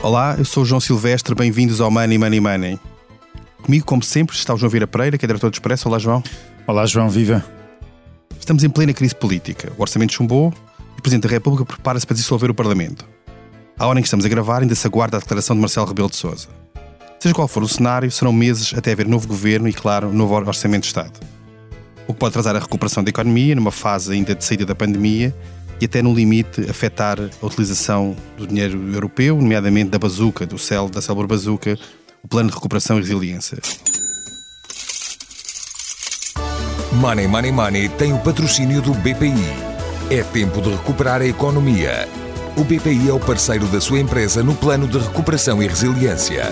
Olá, eu sou o João Silvestre, bem-vindos ao Money Money Money. Comigo, como sempre, está o João Vieira Pereira, que é diretor do Expresso. Olá, João. Olá, João, viva. Estamos em plena crise política. O orçamento chumbou e o Presidente da República prepara-se para dissolver o Parlamento. À hora em que estamos a gravar, ainda se aguarda a declaração de Marcelo Rebelo de Sousa. Seja qual for o cenário, serão meses até haver novo governo e, claro, novo orçamento de Estado. O que pode atrasar a recuperação da economia, numa fase ainda de saída da pandemia, e até no limite afetar a utilização do dinheiro europeu, nomeadamente da bazuca, do CEL, da Célula Bazuca, o Plano de Recuperação e Resiliência. Money Money Money tem o patrocínio do BPI. É tempo de recuperar a economia. O BPI é o parceiro da sua empresa no plano de recuperação e resiliência.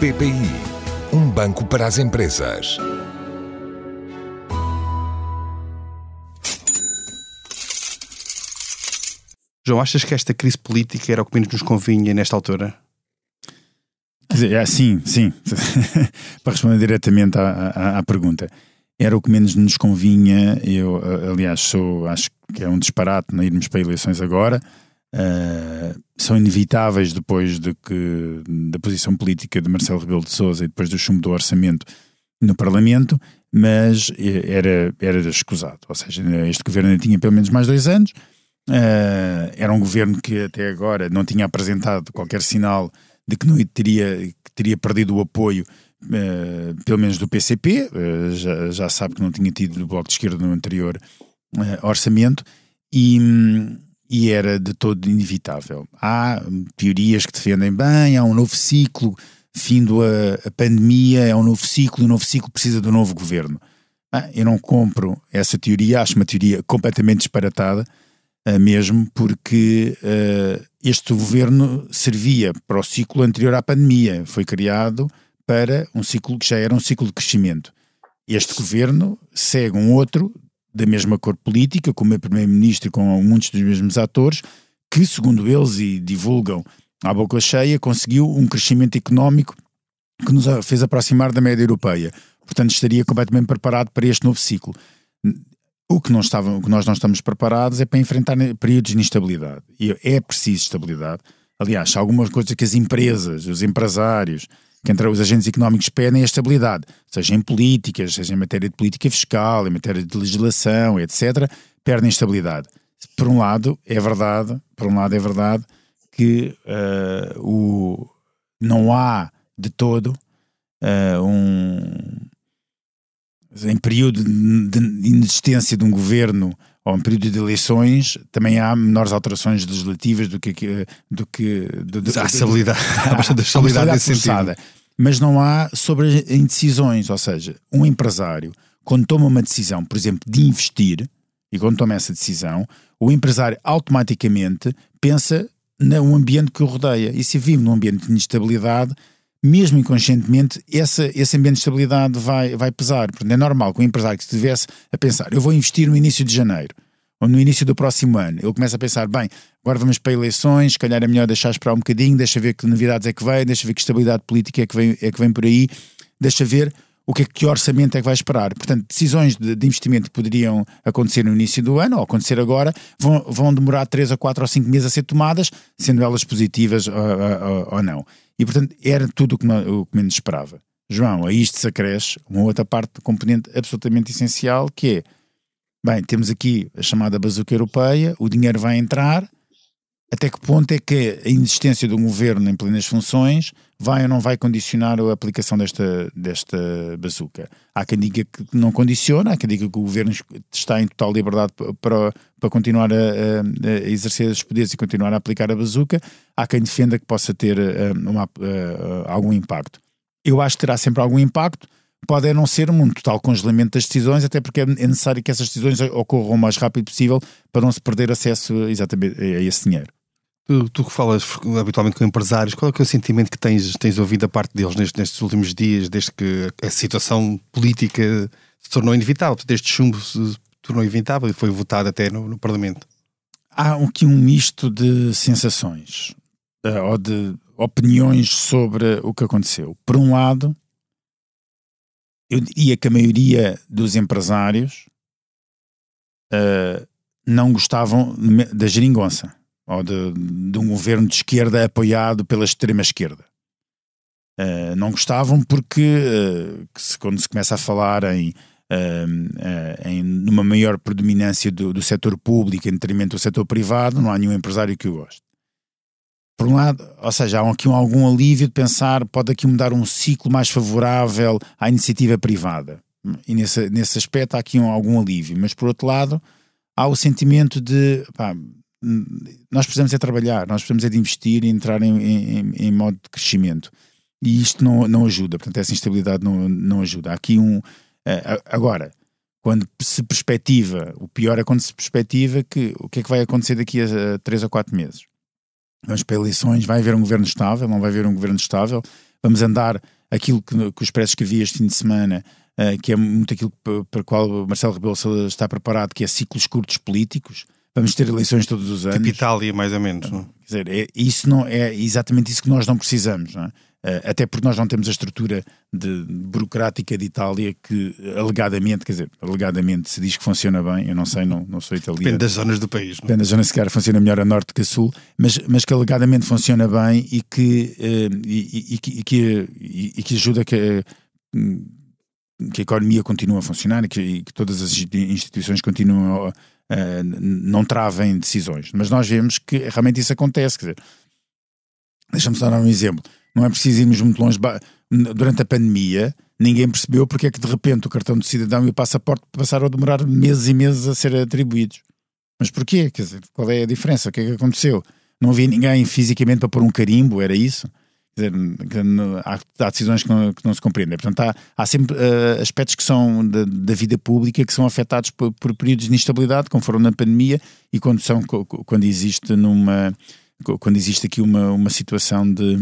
BPI, um banco para as empresas. João, achas que esta crise política era o que menos nos convinha nesta altura? Quer dizer, é, sim, sim. Para responder diretamente à, à, à, pergunta, era o que menos nos convinha. Eu, aliás, sou, acho que é um disparate não irmos para eleições agora. Uh, são inevitáveis depois de que, da posição política de Marcelo Rebelo de Sousa e depois do chumbo do orçamento no Parlamento, mas era, era escusado. Ou seja, este governo tinha pelo menos mais dois anos Uh, era um governo que até agora não tinha apresentado qualquer sinal de que não teria, que teria perdido o apoio, uh, pelo menos do PCP, uh, eh, já, já, sabe que não tinha tido do Bloco de Esquerda no anterior orçamento, e, e, era de todo inevitável. Há teorias que defendem bem, há um novo ciclo, findo a, pandemia, é um novo ciclo, e o novo ciclo precisa de um novo governo. Ah, eu não compro essa teoria, acho uma teoria completamente disparatada, mesmo porque uh, este governo servia para o ciclo anterior à pandemia, foi criado para um ciclo que já era um ciclo de crescimento. Este governo segue um outro da mesma cor política, com o meu primeiro-ministro com muitos dos mesmos atores, que, segundo eles e divulgam à boca cheia, conseguiu um crescimento económico que nos fez aproximar da média europeia. Portanto, estaria completamente preparado para este novo ciclo. O que, não estava, o que nós não estamos preparados é para enfrentar períodos de instabilidade. E é preciso estabilidade. Aliás, algumas coisas que as empresas, os empresários, que entre os agentes económicos pedem é estabilidade, seja em políticas, seja em matéria de política fiscal, em matéria de legislação, etc., perdem estabilidade. Por um lado, é verdade, por um lado é verdade que uh, o, não há de todo uh, um, em período de inexistência de um governo ou em período de eleições, também há menores alterações legislativas do que. Do que do, do, há estabilidade, há bastante estabilidade nesse sentido. Mas não há sobre indecisões, ou seja, um empresário, quando toma uma decisão, por exemplo, de investir, e quando toma essa decisão, o empresário automaticamente pensa no ambiente que o rodeia. E se vive num ambiente de instabilidade, mesmo inconscientemente, essa, esse ambiente de estabilidade vai, vai pesar. Portanto, é normal que o empresário que estivesse a pensar, eu vou investir no início de janeiro, ou no início do próximo ano, ele começa a pensar, bem, agora vamos para eleições, se calhar é melhor deixar esperar um bocadinho, deixa ver que novidades é que vem, deixa ver que estabilidade política é que vem, é que vem por aí, deixa ver o que é que orçamento é que vai esperar. Portanto, decisões de, de, investimento que poderiam acontecer no início do ano ou acontecer agora vão, vão demorar 3 a 4 ou 5 meses a ser tomadas, sendo elas positivas ou, ou, ou não. E, portanto, era tudo o que, o que menos esperava. João, a isto se acresce uma outra parte, componente absolutamente essencial, que é, bem, temos aqui a chamada bazuca europeia, o dinheiro vai entrar, até que ponto é que a inexistência de um governo em plenas funções vai ou não vai condicionar a aplicação desta, desta bazuca? Há quem diga que não condiciona, há quem diga que o governo está em total liberdade para, para continuar a, a, exercer os poderes e continuar a aplicar a bazuca, há quem defenda que possa ter uh, uma, uh, algum impacto. Eu acho que terá sempre algum impacto, pode não ser um total congelamento das decisões, até porque é necessário que essas decisões ocorram o mais rápido possível para não se perder acesso exatamente a esse dinheiro. Tu, tu que falas habitualmente com empresários, qual é, é o sentimento que tens, tens ouvido da parte deles nestes, nestes últimos dias, desde que a situação política se tornou inevitável, desde chumbo se tornou inevitável e foi votado até no, no Parlamento? Há aqui um misto de sensações uh, ou de opiniões sobre o que aconteceu. Por um lado, eu diria que a maioria dos empresários uh, não gostavam da geringonça ou de, de um governo de esquerda apoiado pela extrema-esquerda. Uh, não gostavam porque uh, se, quando se começa a falar em, uh, em numa maior predominância do, do setor público em detrimento do setor privado, não há nenhum empresário que o goste. Por um lado, ou seja, há aqui um, algum alívio de pensar pode aqui mudar um ciclo mais favorável à iniciativa privada. E nesse, nesse aspecto há aqui um, algum alívio. Mas por outro lado, há o sentimento de pá, nós precisamos é trabalhar, nós precisamos é de investir e entrar em, em, em modo de crescimento. E isto não, não ajuda, portanto, essa instabilidade não, não ajuda. Há aqui um. Agora, quando se perspectiva, o pior é quando se perspectiva que o que é que vai acontecer daqui a, a três ou quatro meses. Vamos para eleições, vai haver um governo estável, não vai haver um governo estável, vamos andar aquilo que, que o Expresso escrevia este fim de semana, uh, que é muito aquilo para o qual Marcelo Rebelo está preparado, que é ciclos curtos políticos, vamos ter eleições todos os anos. Tipo Itália, mais ou menos. Não? Quer dizer, é, isso não, é exatamente isso que nós não precisamos. Não é? Eh, até porque nós não temos a estrutura de, burocrática de Itália que alegadamente, quer dizer, alegadamente se diz que funciona bem, eu não sei, não, não sou italiano. Depende das zonas do país. Não? Depende das zonas, se calhar funciona melhor a norte que a sul, mas, mas que alegadamente funciona bem e que, uh, e, e, e, que, e, que ajuda que, que a economia continue a funcionar e que, que todas as instituições continuam a, Uh, não travem decisões. Mas nós vemos que realmente isso acontece. Quer dizer, deixa-me só dar um exemplo. Não é preciso irmos muito longe. Durante a pandemia, ninguém percebeu porque é que de repente o cartão de cidadão e o passaporte passaram a demorar meses e meses a ser atribuídos. Mas porquê? Quer dizer, qual é a diferença? O que é que aconteceu? Não havia ninguém fisicamente para pôr um carimbo, era isso? Quer há, há, decisões que não, que não, se compreendem. Portanto, há, há sempre uh, aspectos que são da, da, vida pública que são afetados por, por, períodos de instabilidade, como foram na pandemia, e quando, são, quando existe numa quando existe aqui uma, uma situação de,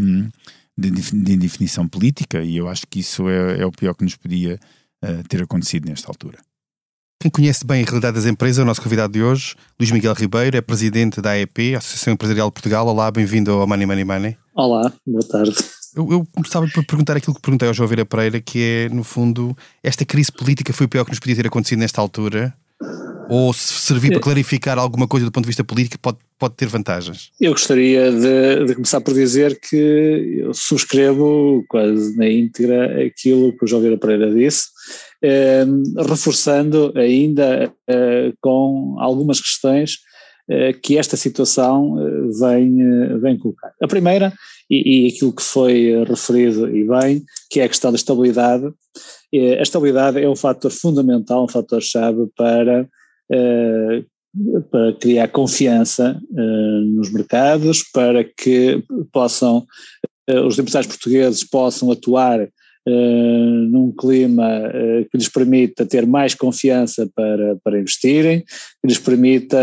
de, de indefinição política, e eu acho que isso é, é o pior que nos podia uh, ter acontecido nesta altura. Quem conhece bem a realidade das empresas é o nosso convidado de hoje, Luís Miguel Ribeiro, é presidente da AEP, Associação Empresarial de Portugal. Olá, bem-vindo ao Money Money Money. Olá, boa tarde. Eu, eu começava por perguntar aquilo que perguntei ao João Vieira Pereira, que é, no fundo, esta crise política foi o pior que nos podia ter acontecido nesta altura? Ou se servir para clarificar alguma coisa do ponto de vista político pode, pode ter vantagens? Eu gostaria de, de começar por dizer que eu subscrevo quase na íntegra aquilo que o João Vieira Pereira disse, eh, reforçando ainda eh, com algumas questões que esta situação eh, vem, eh, vem colocar. A primeira, e, e aquilo que foi referido e bem, que é a questão da estabilidade. A estabilidade é um fator fundamental, um fator-chave para eh, para criar confiança nos mercados, para que possam, os empresários portugueses possam atuar num clima que lhes permita ter mais confiança para, para investirem, que lhes permita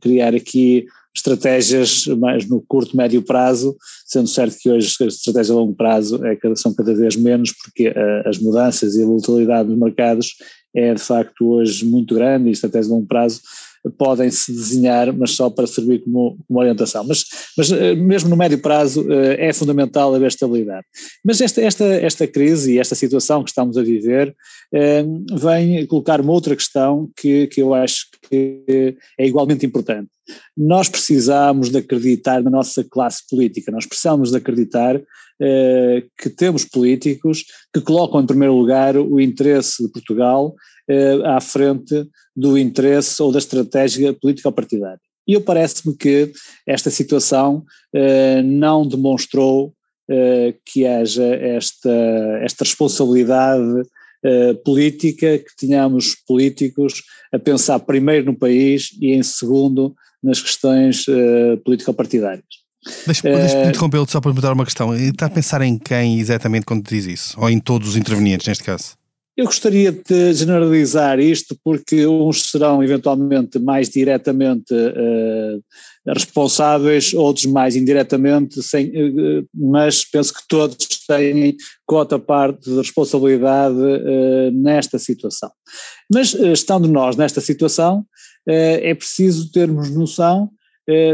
criar aqui estratégias mais no curto, médio prazo, sendo certo que hoje as estratégias a longo prazo é, são cada vez menos, porque as mudanças e a volatilidade dos mercados é de facto hoje muito grande e estratégias de longo prazo podem se desenhar, mas só para servir como, como orientação. Mas, mas eh, mesmo no médio prazo eh, é fundamental haver estabilidade. Mas esta, esta, esta crise e esta situação que estamos a viver eh, vem colocar uma outra questão que, que eu acho que é igualmente importante. Nós precisamos de acreditar na nossa classe política, nós precisamos de acreditar eh, que temos políticos que colocam em primeiro lugar o interesse de Portugal eh, à frente do interesse ou da estratégia política-partidária. E eu parece-me que esta situação eh, não demonstrou que haja esta, esta responsabilidade política, que tenhamos políticos a pensar primeiro no país e em segundo nas questões político-partidárias. Deixa-me uh, interrompê-lo só para me dar uma questão. Está a pensar em quem exatamente quando diz isso? Ou em todos os intervenientes neste caso? Eu gostaria de generalizar isto porque uns serão eventualmente mais diretamente uh, responsáveis, outros mais indiretamente, sem, uh, mas penso que todos têm cota parte de responsabilidade uh, nesta situação. Mas estando nós nesta situação, é preciso termos noção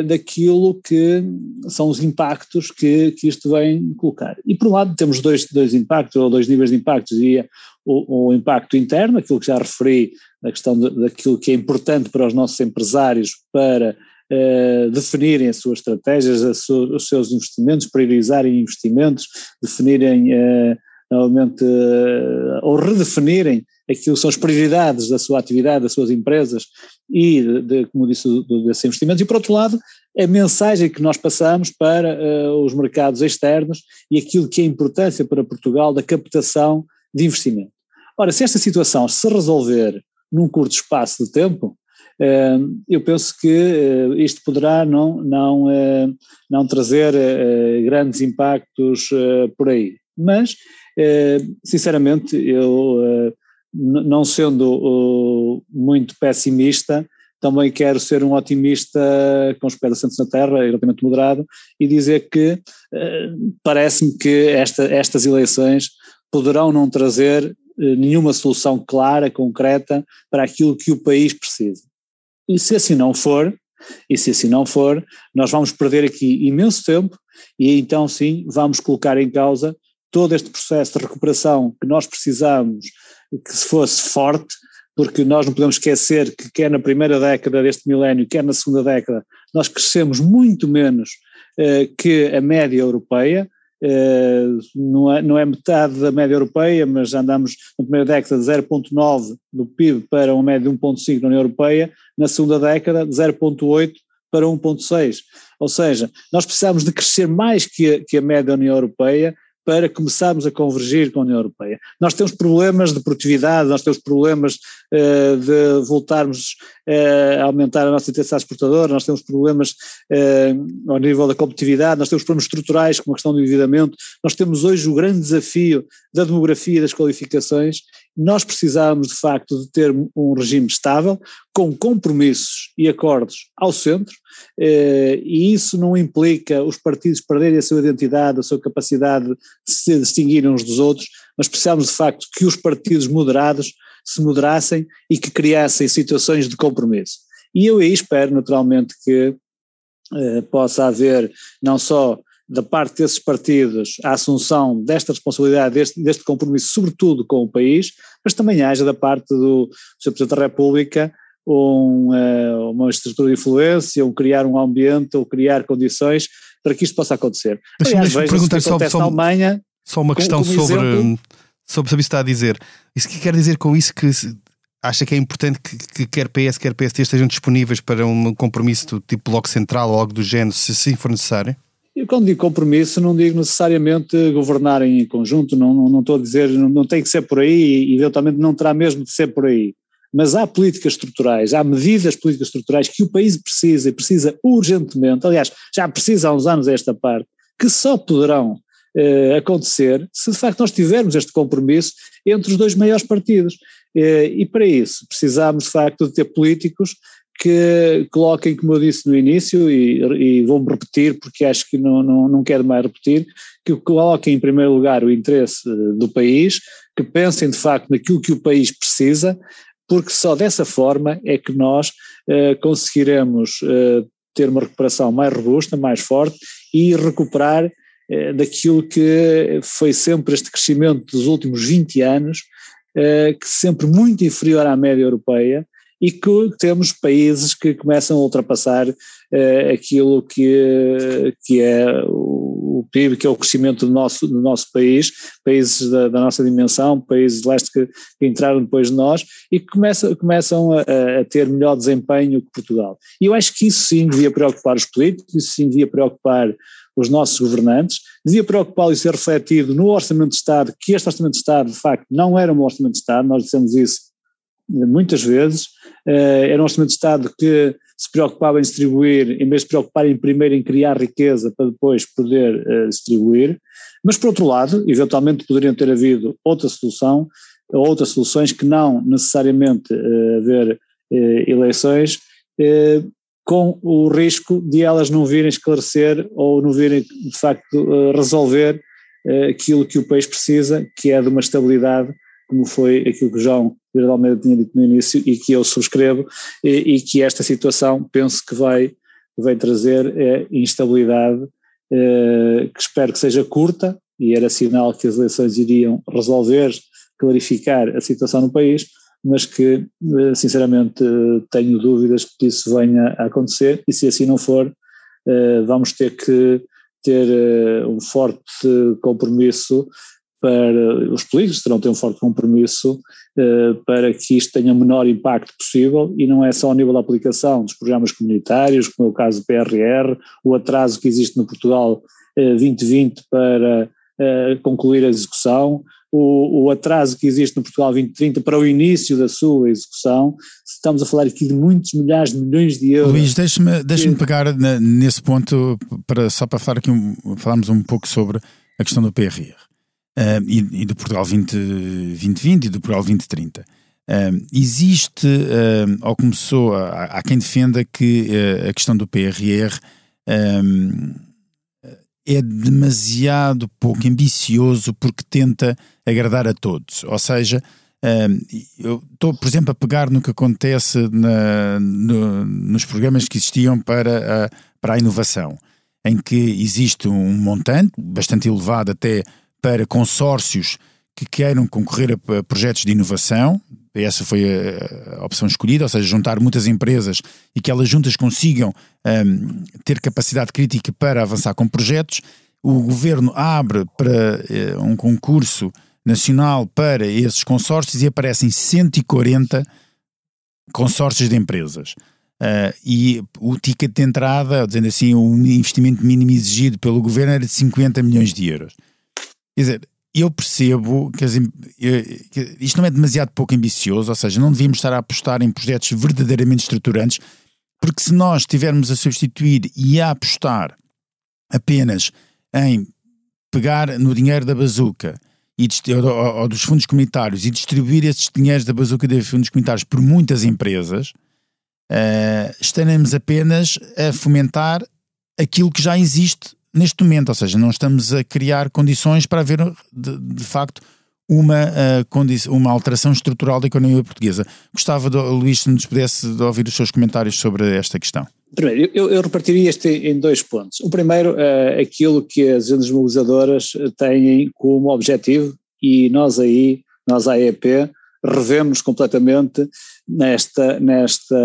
daquilo que são os impactos que, que isto vem colocar. E por um lado temos dois, dois impactos, ou dois níveis de impactos, diria o, o impacto interno, aquilo que já referi, a questão de, daquilo que é importante para os nossos empresários para uh, definirem as suas estratégias, os seus investimentos, priorizarem investimentos, definirem uh, realmente, uh, ou redefinirem aquilo que são as prioridades da sua atividade, das suas empresas e, de, de, como disse, desses investimentos. E, por outro lado, a mensagem que nós passamos para os mercados externos e aquilo que é importância para Portugal da captação de investimento. Ora, se esta situação se resolver num curto espaço de tempo, eu penso que eh, isto poderá não, não, eh, não trazer eh, grandes impactos por aí. Mas, sinceramente, eu, não sendo muito pessimista, também quero ser um otimista com os pés assentos na terra, relativamente moderado, e dizer que parece-me que esta, estas eleições poderão não trazer nenhuma solução clara, concreta, para aquilo que o país precisa. E se assim não for, e se assim não for, nós vamos perder aqui imenso tempo e então sim vamos colocar em causa todo este processo de recuperação que nós precisamos que se fosse forte, porque nós não podemos esquecer que quer na primeira década deste milénio, quer na segunda década, nós crescemos muito menos eh, que a média europeia, eh, não, é, não é metade da média europeia, mas andamos na primeira década de 0,9 do PIB para uma média de 1,5 na União Europeia, na segunda década de 0,8 para 1,6. Ou seja, nós precisamos de crescer mais que a, que a média da União Europeia para começarmos a convergir com a União Europeia. Nós temos problemas de produtividade, nós temos problemas uh, de voltarmos uh, a aumentar a nossa intensidade exportadora, nós temos problemas uh, ao nível da competitividade, nós temos problemas estruturais como a questão do endividamento, nós temos hoje o grande desafio da demografia e das qualificações nós precisamos, de facto, de ter um regime estável, com compromissos e acordos ao centro, eh, e isso não implica os partidos perderem a sua identidade, a sua capacidade de se distinguirem uns dos outros, mas precisamos, de facto, que os partidos moderados se moderassem e que criassem situações de compromisso. E eu aí espero, naturalmente, que eh, possa haver não só da parte desses partidos a assunção desta responsabilidade, deste, deste compromisso, sobretudo com o país, mas também haja da parte do Sr. Presidente da República um, uh, uma estrutura de influência, ou criar um ambiente, ou criar condições para que isto possa acontecer. Aliás, veja perguntar só, só, na Alemanha. Só uma questão sobre, exemplo, sobre, sobre isso está a dizer. Isso que quer dizer com isso que acha que é importante que, que quer PS, quer PST estejam disponíveis para um compromisso do tipo Bloco Central ou algo do género, se assim for necessário? Eu quando digo compromisso não digo necessariamente governarem em conjunto, não, não, não estou a dizer, não, não tem que ser por aí e eventualmente não terá mesmo de ser por aí. Mas há políticas estruturais, há medidas políticas estruturais que o país precisa e precisa urgentemente, aliás, já precisa há uns anos esta parte, que só poderão eh, acontecer se de facto nós tivermos este compromisso entre os dois maiores partidos. Eh, e para isso precisamos de facto de ter políticos que coloquem, como eu disse no início, e, e vou-me repetir porque acho que não, não, não quero mais repetir, que coloquem em primeiro lugar o interesse do país, que pensem de facto naquilo que o país precisa, porque só dessa forma é que nós eh, conseguiremos eh, ter uma recuperação mais robusta, mais forte e recuperar eh, daquilo que foi sempre este crescimento dos últimos 20 anos, que sempre muito inferior à média europeia, e que temos países que começam a ultrapassar uh, aquilo que, que é o, PIB, que é o crescimento do nosso, do nosso país, países da, da nossa dimensão, países de leste que, que, entraram depois de nós e que começam, começam a, a, ter melhor desempenho que Portugal. E eu acho que isso sim devia preocupar os políticos, isso sim devia preocupar os nossos governantes, devia preocupá-los e ser refletido no Orçamento de Estado, que este Orçamento de Estado, de facto, não era um Orçamento de Estado, nós dissemos isso muitas vezes, eh, era um orçamento de Estado que se preocupava em distribuir, em vez de se preocupar em primeiro em criar riqueza para depois poder uh, distribuir, mas por outro lado, eventualmente poderiam ter havido outra solução, outras soluções que não necessariamente uh, haver uh, eleições, com o risco de elas não virem esclarecer ou não virem de facto resolver aquilo que o país precisa, que é de uma estabilidade como foi aquilo que o Verde Almeida tinha dito no início e que eu subscrevo, e, e que esta situação penso que vai, vai trazer é, instabilidade, é, que espero que seja curta, e era sinal que as eleições iriam resolver, clarificar a situação no país, mas que sinceramente tenho dúvidas que isso venha a acontecer e se assim não for, vamos ter que ter um forte compromisso para os políticos terão ter um forte compromisso uh, para que isto tenha o menor impacto possível e não é só ao nível da aplicação dos programas comunitários, como é o caso do PRR, o atraso que existe no Portugal uh, 2020 para uh, concluir a execução, o, o, atraso que existe no Portugal 2030 para o início da sua execução, estamos a falar aqui de muitos milhares de milhões de euros. Luís, deixe-me deixe pegar na, nesse ponto, para, só para falar aqui, um, falarmos um pouco sobre a questão do PRR e, e, do Portugal 20, 2020 e do Portugal 2030. Uh, existe, uh, ou começou, há, há quem defenda que a questão do PRR é demasiado pouco ambicioso porque tenta agradar a todos. Ou seja, eu estou, por exemplo, a pegar no que acontece na, no, nos programas que existiam para a, para a inovação, em que existe um montante bastante elevado até para que queiram concorrer a projetos de inovação. Essa foi a opção escolhida, ou seja, juntar muitas empresas e que elas juntas consigam um, ter capacidade crítica para avançar com projetos. O governo abre para uh, um concurso nacional para esses consórcios e aparecem 140 consórcios de empresas. Uh, e o ticket de entrada, dizendo assim, o investimento mínimo exigido pelo governo era de 50 milhões de euros. Quer dizer, eu percebo que, as, que, isto não é demasiado pouco ambicioso, ou seja, não devíamos estar a apostar em projetos verdadeiramente estruturantes, porque se nós estivermos a substituir e a apostar apenas em pegar no dinheiro da bazuca e, ou, ou, dos fundos comunitários e distribuir esses dinheiros da bazuca e dos fundos comunitários por muitas empresas, uh, estaremos apenas a fomentar aquilo que já existe neste momento, ou seja, não estamos a criar condições para haver de, de facto uma, uh, uma alteração estrutural da economia portuguesa. Gostava, de, Luís, se nos pudesse ouvir os seus comentários sobre esta questão. Primeiro, eu, eu repartiria isto em dois pontos. O primeiro, uh, aquilo que as agendas mobilizadoras têm como objetivo, e nós aí, nós a AEP, revemos completamente nesta, nesta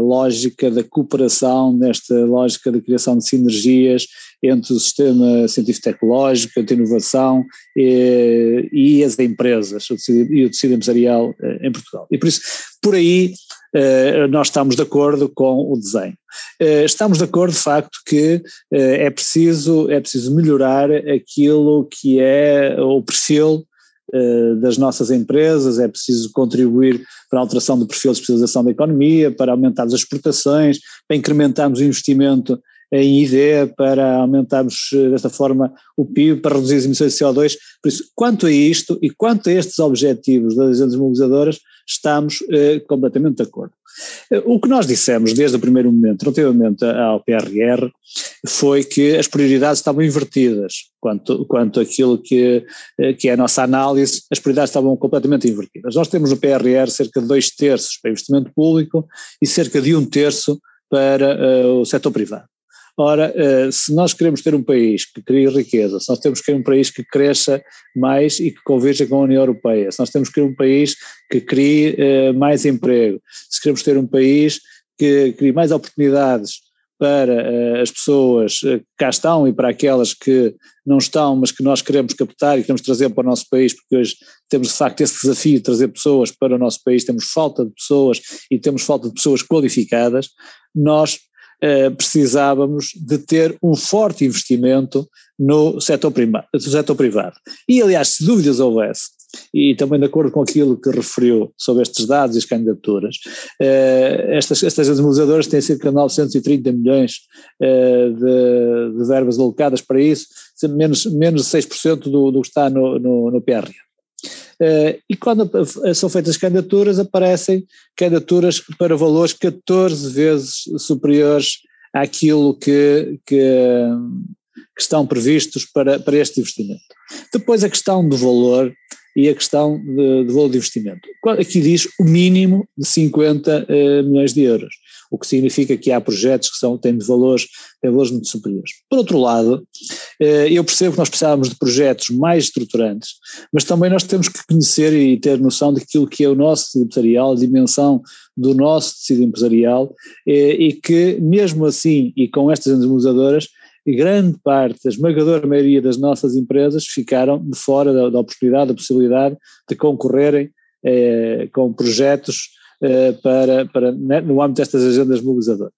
lógica da cooperação, nesta lógica da criação de sinergias entre o sistema científico-tecnológico, a inovação e, e, as empresas o tecido, e o tecido empresarial eh, em Portugal. E por isso, por aí, eh, nós estamos de acordo com o desenho. Eh, estamos de acordo, de facto, que é preciso, é preciso melhorar aquilo que é o perfil eh, das nossas empresas, é preciso contribuir para a alteração do perfil de especialização da economia, para aumentar as exportações, para incrementarmos o investimento em ID, para aumentarmos eh, desta forma o PIB, para reduzir as emissões de CO2. Por isso, quanto a isto e quanto a estes objetivos das agentes mobilizadoras, estamos eh, completamente de acordo. Eh, o que nós dissemos desde o primeiro momento, relativamente ao PRR, foi que as prioridades estavam invertidas. Quanto, quanto àquilo que, eh, que é a nossa análise, as prioridades estavam completamente invertidas. Nós temos no PRR cerca de dois terços para investimento público e cerca de um terço para uh, o setor privado. Ora, eh, se nós queremos ter um país que crie riqueza, se nós temos que ter um país que cresça mais e que converja com a União Europeia, se nós temos que ter um país que crie eh, mais emprego, se queremos ter um país que crie mais oportunidades para eh, as pessoas que cá estão e para aquelas que não estão, mas que nós queremos captar e queremos trazer para o nosso país, porque hoje temos de facto esse desafio de trazer pessoas para o nosso país, temos falta de pessoas e temos falta de pessoas qualificadas, nós precisávamos de ter um forte investimento no setor, prima, no setor privado. E, aliás, se dúvidas houvesse, e também de acordo com aquilo que referiu sobre estes dados e as candidaturas, eh, estas, estas administradoras têm cerca de 930 milhões eh, de, de, verbas alocadas para isso, menos, menos de 6% do, do que está no, no, no PRR. Uh, e quando são feitas candidaturas, aparecem candidaturas para valores 14 vezes superiores àquilo que, que, que estão previstos para, para este investimento. Depois a questão do valor e a questão de valor de investimento. Aqui diz o mínimo de 50 uh, milhões de euros. O que significa que há projetos que são, têm valores, têm valores muito superiores. Por outro lado, eh, eu percebo que nós precisamos de projetos mais estruturantes, mas também nós temos que conhecer e ter noção daquilo que é o nosso tecido empresarial, a dimensão do nosso tecido empresarial, eh, e que mesmo assim, e com estas demobilizadoras, grande parte, a esmagadora maioria das nossas empresas ficaram de fora da, da oportunidade, da possibilidade de concorrerem eh, com projetos para, para, né, no âmbito destas agendas mobilizadoras.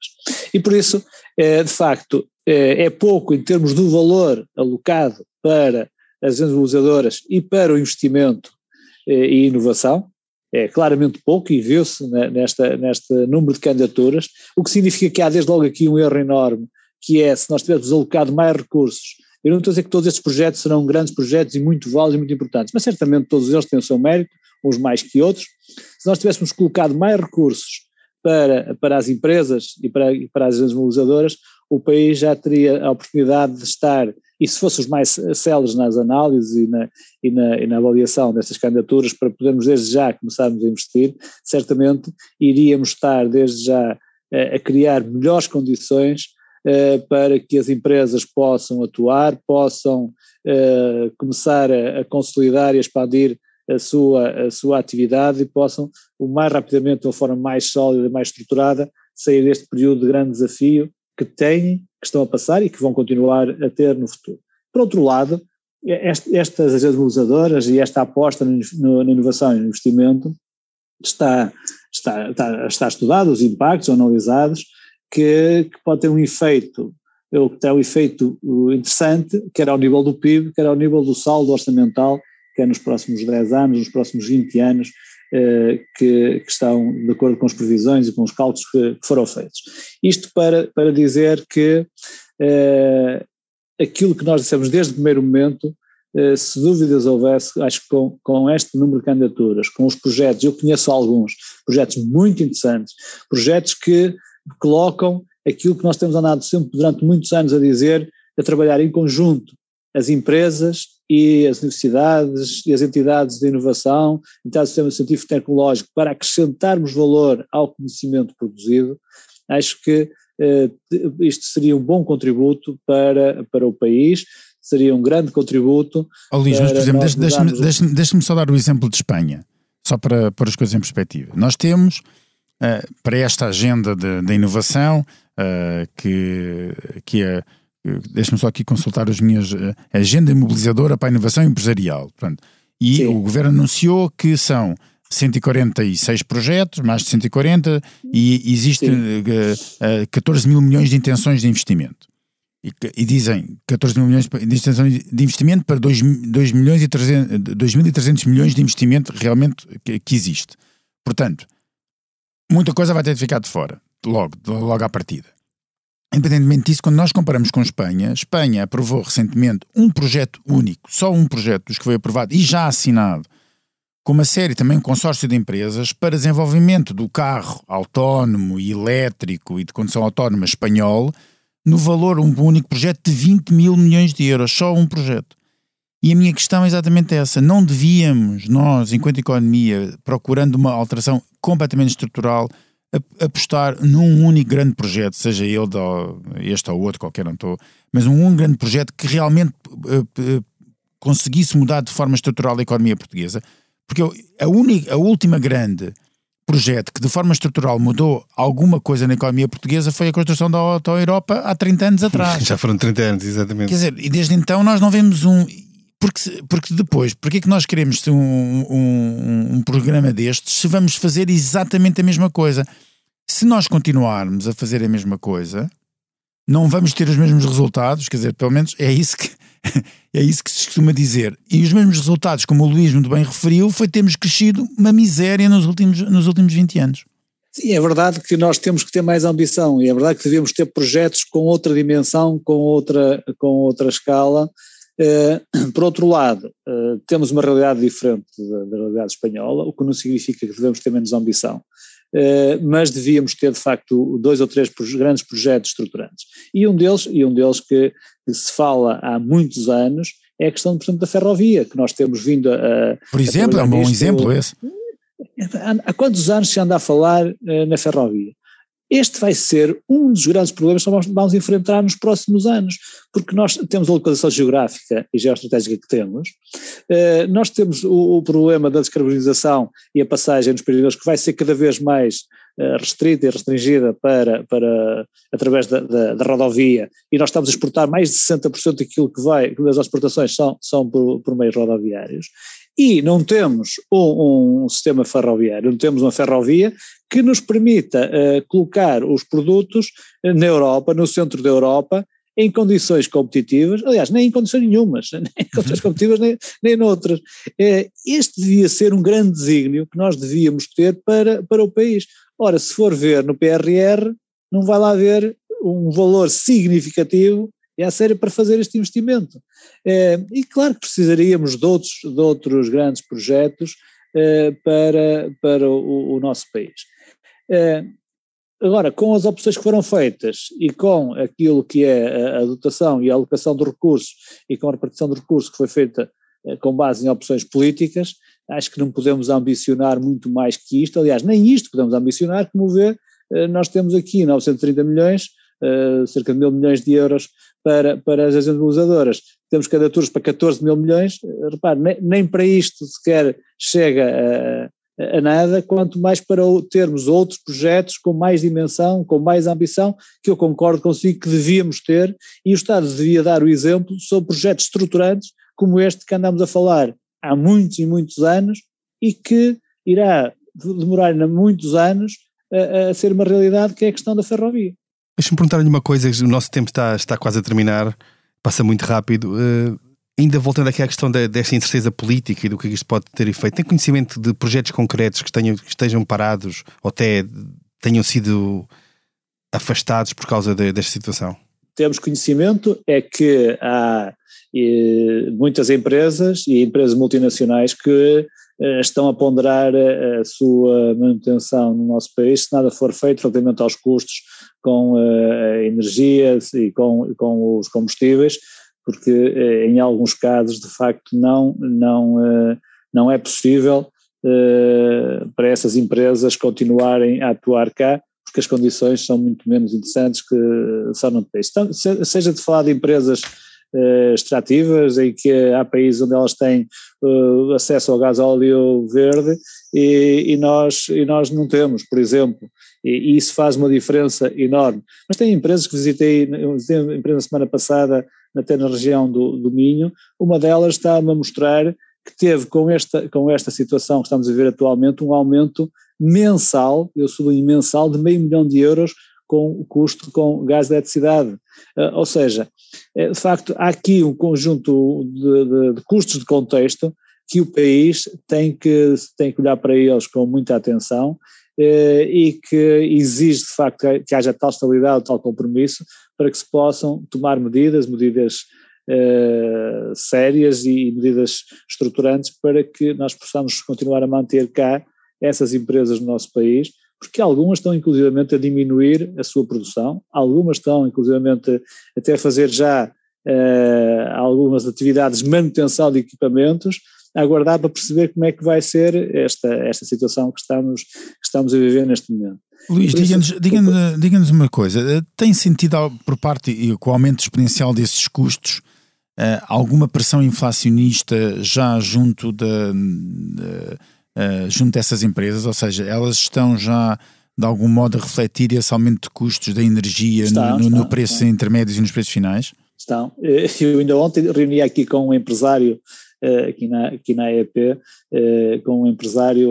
E por isso, eh, de facto, eh, é pouco em termos do valor alocado para as agendas mobilizadoras e para o investimento e inovação, é claramente pouco e viu-se nesta, neste número de candidaturas, o que significa que há desde logo aqui um erro enorme, que é se nós tivermos alocado mais recursos, eu não estou a dizer que todos estes projetos serão grandes projetos e muito válidos e muito importantes, mas certamente todos eles têm o seu mérito, uns mais que outros. Se nós tivéssemos colocado mais recursos para, para as empresas e para, para as mobilizadoras, o país já teria a oportunidade de estar, e se fossem os mais céleres nas análises e na, e, na, e na avaliação destas candidaturas, para podermos desde já começarmos a investir, certamente iríamos estar desde já a, eh, a criar melhores condições eh, para que as empresas possam atuar, possam eh, começar a, a consolidar e expandir a sua, a sua atividade e possam, o mais rapidamente, de uma forma mais sólida, mais estruturada, sair deste período de grande desafio que têm, que estão a passar e que vão continuar a ter no futuro. Por outro lado, estas agências mobilizadoras e esta aposta na inovação e no investimento está, está, está, está estudado, os impactos analisados, que, que pode ter um efeito, ou que tem um efeito interessante, quer ao nível do PIB, quer ao nível do saldo orçamental quer é nos próximos 10 anos, nos próximos 20 anos, eh, que, que, estão de acordo com as previsões e com os cálculos que, que foram feitos. Isto para, para dizer que eh, aquilo que nós dissemos desde o primeiro momento, eh, se dúvidas houvesse, acho que com, com este número de candidaturas, com os projetos, eu conheço alguns, projetos muito interessantes, projetos que colocam aquilo que nós temos andado sempre durante muitos anos a dizer, a trabalhar em conjunto, as empresas e as universidades e as entidades de inovação, entidades do sistema científico tecnológico, para acrescentarmos valor ao conhecimento produzido, acho que eh, isto seria um bom contributo para, para o país, seria um grande contributo. Oh, Luís, mas por exemplo, deixa-me deixa deixa só dar o exemplo de Espanha, só para pôr as coisas em perspectiva. Nós temos, uh, para esta agenda da inovação, uh, que, que é deixa-me só aqui consultar as minhas uh, agenda mobilizadora para a inovação empresarial. Portanto, e Sim. o governo anunciou que são 146 projetos, mais de 140, e existe uh, uh, 14 mil milhões de intenções de investimento. E, e, dizem 14 mil milhões de intenções de investimento para 2, 2 milhões e 300, 2.300 milhões de investimento realmente que, que, existe. Portanto, muita coisa vai ter de ficar de fora, logo, logo à partida. Independentemente disso, quando nós comparamos com Espanha, Espanha aprovou recentemente um projeto único, só um projeto dos que foi aprovado e já assinado, com uma série também um consórcio de empresas para desenvolvimento do carro autónomo elétrico e de condução autónoma espanhol, no valor, um único projeto de 20 mil milhões de euros, só um projeto. E a minha questão é exatamente essa: não devíamos, nós, enquanto economia, procurando uma alteração completamente estrutural, apostar num único grande projeto, seja ele este ou outro, qualquer não estou, mas um único grande projeto que realmente uh, uh, conseguisse mudar de forma estrutural a economia portuguesa, porque a, única, a última grande projeto que de forma estrutural mudou alguma coisa na economia portuguesa foi a construção da Auto-Europa há 30 anos atrás. Já foram 30 anos, exatamente. Quer dizer, e desde então nós não vemos um... Porque, porque depois, porque é que nós queremos um, um, um programa destes se vamos fazer exatamente a mesma coisa? Se nós continuarmos a fazer a mesma coisa, não vamos ter os mesmos resultados, quer dizer, pelo menos é isso que, é isso que se costuma dizer. E os mesmos resultados, como o Luís muito bem referiu, foi termos crescido uma miséria nos últimos, nos últimos 20 anos. Sim, é verdade que nós temos que ter mais ambição e é verdade que devemos ter projetos com outra dimensão, com outra, com outra escala. Uh, por outro lado, uh, temos uma realidade diferente da, da realidade espanhola, o que não significa que devemos ter menos ambição. Eh, mas devíamos ter de facto dois ou três grandes projetos estruturantes. E um deles, e um deles que, que se fala há muitos anos, é a questão, portanto, da ferrovia, que nós temos vindo a. Por exemplo, a é um bom exemplo esse. Há, há quantos anos se anda a falar uh, na ferrovia? Este vai ser um dos grandes problemas que nós vamos enfrentar nos próximos anos, porque nós temos a localização geográfica e geoestratégica que temos, uh, nós temos o, o, problema da descarbonização e a passagem nos períodos que vai ser cada vez mais uh, restrita e restringida para, para, através da, da, da, rodovia, e nós estamos a exportar mais de 60% daquilo que vai, das exportações são, são por, por meios rodoviários, e não temos um, um, sistema ferroviário, não temos uma ferrovia que nos permita uh, colocar os produtos eh, na Europa, no centro da Europa, em condições competitivas, aliás, nem em condições nenhumas, nem em condições competitivas, nem, nem noutras. Uh, este devia ser um grande desígnio que nós devíamos ter para, para o país. Ora, se for ver no PRR, não vai lá haver um valor significativo é a sério para fazer este investimento. É, e claro que precisaríamos de outros, de outros grandes projetos é, para, para o, o nosso país. É, agora, com as opções que foram feitas e com aquilo que é a, a, dotação e a alocação de recursos e com a repartição de recursos que foi feita com base em opções políticas, acho que não podemos ambicionar muito mais que isto, aliás, nem isto podemos ambicionar, como vê, nós temos aqui 930 milhões, cerca de mil milhões de euros para, para as agências Temos candidaturas para 14 mil milhões, repare, nem, nem para isto sequer chega a, a, nada, quanto mais para termos outros projetos com mais dimensão, com mais ambição, que eu concordo consigo que devíamos ter, e o Estado devia dar o exemplo sobre projetos estruturantes como este que andamos a falar há muitos e muitos anos e que irá demorar muitos anos a, a ser uma realidade, que é a questão da ferrovia. Deixa-me perguntar-lhe uma coisa, o nosso tempo está, está quase a terminar, passa muito rápido. Uh, ainda voltando aqui à questão da, desta incerteza política e do que isto pode ter efeito, tem conhecimento de projetos concretos que, tenham, que estejam parados ou até tenham sido afastados por causa de, desta situação? Temos conhecimento é que há e, muitas empresas e empresas multinacionais que eh, estão a ponderar a sua manutenção no nosso país se nada for feito relativamente aos custos com a energia e com, com os combustíveis, porque eh, em alguns casos de facto não, não, eh, não é possível eh, para essas empresas continuarem a atuar cá, porque as condições são muito menos interessantes que só no país. Então, seja de falar de empresas extrativas, em que há países onde elas têm acesso ao gás óleo verde e, e, nós, e nós não temos, por exemplo e, isso faz uma diferença enorme. Mas tem empresas que visitei, visitei uma empresa na semana passada, até na região do, do Minho, uma delas está-me a mostrar que teve com esta, com esta situação que estamos a ver atualmente um aumento mensal, eu sublinho mensal, de meio milhão de euros com o custo com gás de eletricidade. Uh, ou seja, é, de facto, há aqui um conjunto de, de, de, custos de contexto que o país tem que, tem que olhar para eles com muita atenção eh, e que exige de facto que haja tal estabilidade, tal compromisso, para que se possam tomar medidas, medidas uh, sérias e medidas estruturantes para que nós possamos continuar a manter cá essas empresas no nosso país, porque algumas estão inclusivamente a diminuir a sua produção, algumas estão inclusivamente até a fazer já uh, algumas atividades de manutenção de equipamentos, a aguardar para perceber como é que vai ser esta, esta situação que estamos, que estamos a viver neste momento. Luís, diga-nos diga diga uma coisa, eh, tem sentido por parte, e com o aumento exponencial desses custos, uh, alguma pressão inflacionista já junto, de, uh, junto dessas empresas, ou seja, elas estão já de algum modo a refletir esse aumento de custos da energia no, no, no preço intermédios e nos preços finais? Estão. Eu ainda ontem reuni aqui com um empresário uh, aqui, na, aqui na EP, com um empresário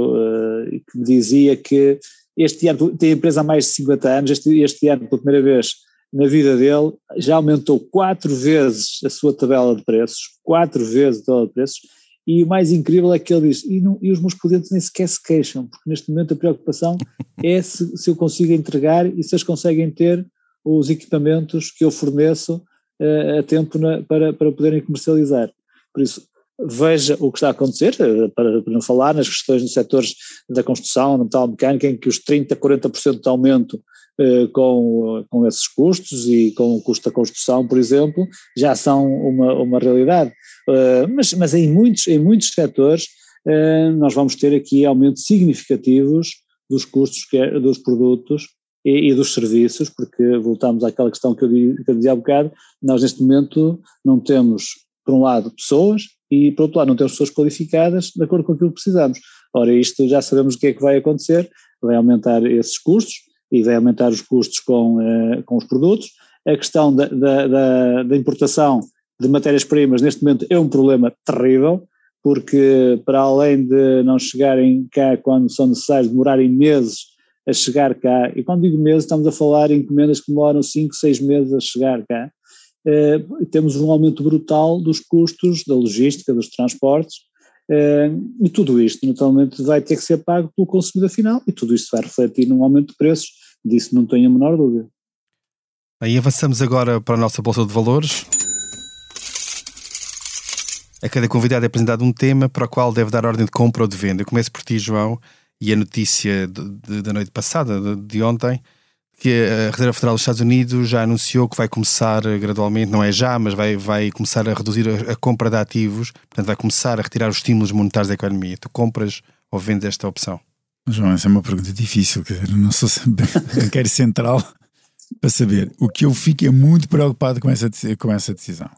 que me dizia que este ano, tem a empresa há mais de 50 anos, este, este ano, pela primeira vez na vida dele, já aumentou quatro vezes a sua tabela de preços, quatro vezes a tabela de preços, e o mais incrível é que ele diz, e, não, e os meus clientes nem sequer se queixam, porque neste momento a preocupação é se, se eu consigo entregar e se eles conseguem ter os equipamentos que eu forneço uh, a tempo na, para, para poderem comercializar. Por isso, veja o que está a acontecer, eh, para, para não falar nas questões nos setores da construção, metal mecânica, em que os 30%, 40% de aumento com, com esses custos e com o custo da construção, por exemplo, já são uma, uma realidade. Uh, mas, mas em muitos, em muitos setores nós vamos ter aqui aumentos significativos dos custos que, é, dos produtos e, e, dos serviços, porque voltamos àquela questão que eu, que eu dizia há bocado, nós neste momento não temos, por um lado, pessoas e, por outro lado, não temos pessoas qualificadas de acordo com aquilo que precisamos. Ora, isto já sabemos o que é que vai acontecer, vai aumentar esses custos e vai aumentar os custos com, uh, com os produtos. A questão da, da, da, da importação de matérias-primas neste momento é um problema terrível, porque para além de não chegarem cá quando são necessários, demorarem meses a chegar cá, e quando digo meses estamos a falar em encomendas que demoram 5, 6 meses a chegar cá, eh, temos um aumento brutal dos custos da logística, dos transportes, eh, e tudo isto naturalmente vai ter que ser pago pelo consumidor final, e tudo isto vai refletir num aumento de preços, disso não tenho a menor dúvida. Aí avançamos agora para a nossa Bolsa de Valores. A cada convidado é apresentado um tema para o qual deve dar ordem de compra ou de venda. Eu começo por ti, João, e a notícia de, de, da noite passada, de, de, ontem, que a Reserva Federal dos Estados Unidos já anunciou que vai começar gradualmente, não é já, mas vai, vai começar a reduzir a, a compra de ativos, portanto vai começar a retirar os estímulos monetários da economia. Tu compras ou vendes esta opção? João, essa é uma pergunta difícil, quer dizer, não sou banqueiro central para saber. O que eu fico é muito preocupado com essa, com essa decisão.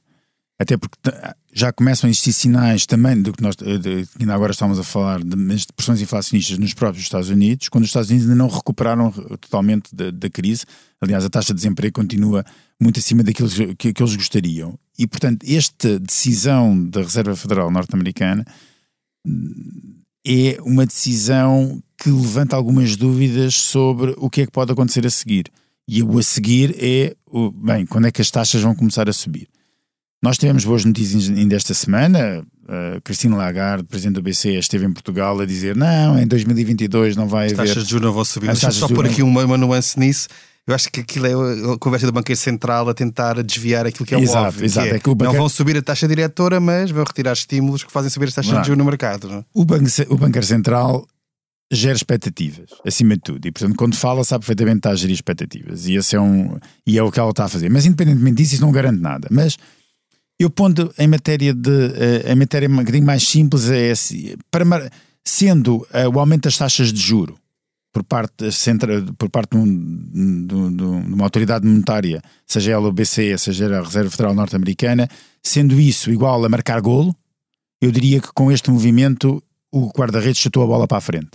Até porque já começam a existir sinais também do que nós de, ainda agora estamos a falar de, de pressões inflacionistas nos próprios Estados Unidos, quando os Estados Unidos ainda não recuperaram totalmente da, da crise. Aliás, a taxa de desemprego continua muito acima daquilo que, que eles gostariam. E, portanto, esta decisão da Reserva Federal norte-americana hum, é uma decisão que levanta algumas dúvidas sobre o que é que pode acontecer a seguir. E o a seguir é, bem, quando é que as taxas vão começar a subir? Nós tivemos boas notícias ainda esta semana. Uh, Cristina Lagarde, presidente do BCE, esteve em Portugal a dizer: não, em 2022 não vai As haver. As taxas de juros não vão subir. Deixa só pôr aqui uma, uma nuance nisso. Eu acho que aquilo é a conversa do banqueiro central a tentar desviar aquilo que é exato, o óbvio. Exato, é, é que o banqueiro... Não vão subir a taxa diretora, mas vão retirar estímulos que fazem subir as taxas de juros no mercado. Não? É? O, banco, o banqueiro central gera expectativas, acima de tudo. E, portanto, quando fala, sabe perfeitamente que está a gerir expectativas. E, esse é, um, e é o que ela está a fazer. Mas, independentemente disso, isso não garante nada. Mas eu pondo em matéria de uh, em matéria um bocadinho mais simples é assim, para, sendo uh, o aumento das taxas de juro por parte, centra, por parte de, um, de, uma autoridade monetária, seja ela o BCE, seja a Reserva Federal Norte-Americana, sendo isso igual a marcar golo, eu diria que com este movimento o guarda-redes chutou a bola para a frente.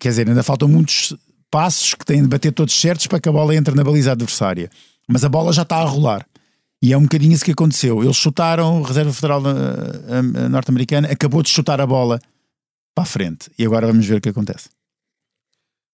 Quer dizer, ainda faltam muitos passos que têm de bater todos certos para que a bola entre na baliza adversária. Mas a bola já está a rolar. E é um bocadinho isso que aconteceu. Eles chutaram, a Reserva Federal eh, Norte-Americana acabou de chutar a bola para a frente. E agora vamos ver o que acontece.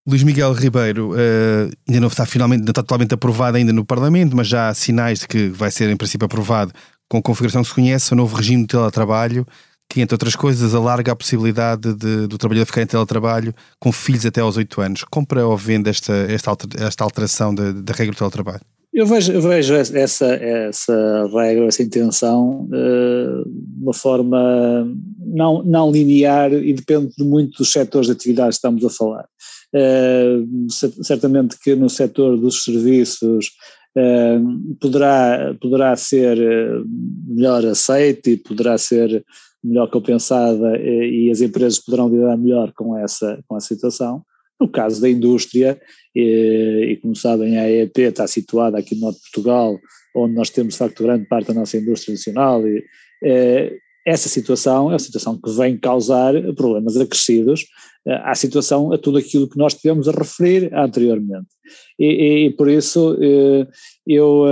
Luís Miguel Ribeiro uh, ainda não está finalmente, não está totalmente aprovado ainda no Parlamento, mas já há sinais de que vai ser em princípio aprovado com a configuração que se conhece, o novo regime de teletrabalho, que entre outras coisas alarga a possibilidade de, do trabalhador ficar em teletrabalho com filhos até aos 8 anos. Compra ou vende esta, esta, esta alteração da regra do teletrabalho? Eu vejo, eu vejo essa, essa regra, essa intenção uh, de uma forma não, não linear e depende de muito dos setores de atividade que estamos a falar. Uh, certamente que no setor dos serviços uh, poderá, poderá ser melhor aceito e poderá ser melhor compensada e, e as empresas poderão lidar melhor com essa, com essa situação. No caso da indústria, e, e como sabem, a EEP está situada aqui no norte de Portugal, onde nós temos de facto grande parte da nossa indústria nacional, e é, essa situação é uma situação que vem causar problemas acrescidos eh, à situação, a tudo aquilo que nós tivemos a referir anteriormente. E, e, e por isso eh, eu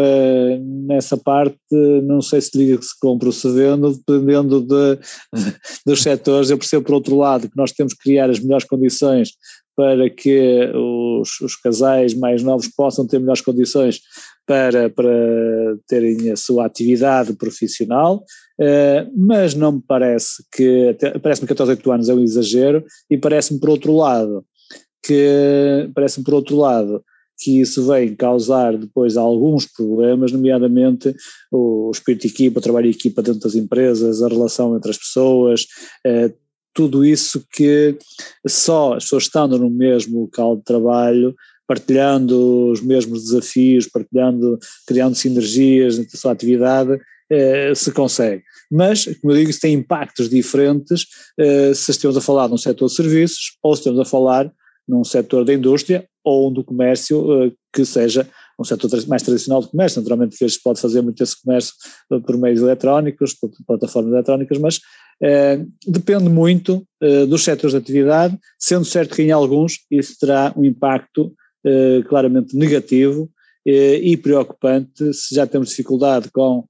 nessa parte não sei se digo que se compra ou se vende, dependendo de, dos setores, eu percebo por outro lado que nós temos que criar as melhores condições para que os, os, casais mais novos possam ter melhores condições para, para terem a sua atividade profissional, uh, mas não me parece que, parece-me que até aos 8 anos é um exagero e parece-me por outro lado que, parece-me por outro lado que isso vem causar depois alguns problemas, nomeadamente o espírito de equipa, o trabalho de equipa dentro das empresas, a relação entre as pessoas, uh, tudo isso que só as pessoas estando no mesmo local de trabalho, partilhando os mesmos desafios, partilhando, criando sinergias entre a sua atividade, eh, se consegue. Mas, como eu digo, isso tem impactos diferentes eh, se estamos a falar num setor de serviços ou se estamos a falar num setor da indústria ou do comércio uh, que seja um setor mais tradicional do comércio. Naturalmente que hoje pode fazer muito esse comércio por meios eletrónicos, por plataformas eletrónicas, mas eh, depende muito eh, dos setores de atividade, sendo certo que em alguns isso terá um impacto eh, claramente negativo e preocupante se já temos dificuldade com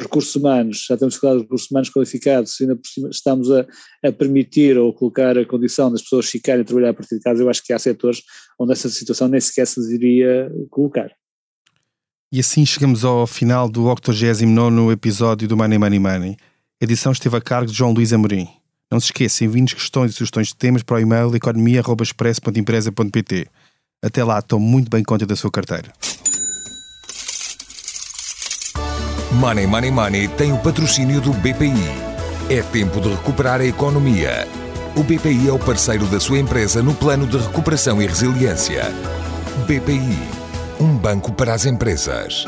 recursos humanos, já temos dificuldade de recursos humanos qualificados, se ainda estamos a, a, permitir ou colocar a condição das pessoas ficarem a trabalhar a partir de casa, eu acho que há setores onde essa situação nem sequer se deveria colocar. E assim chegamos ao final do 89 episódio do Money Money Money. A edição esteve a cargo de João Luís Amorim. Não se esqueça, enviem-nos questões e sugestões de temas para o e-mail economia.express.empresa.pt. Até lá, tome muito bem conta da sua carteira. Money Money Money tem o patrocínio do BPI. É tempo de recuperar a economia. O BPI é o parceiro da sua empresa no plano de recuperação e resiliência. BPI, um banco para as empresas.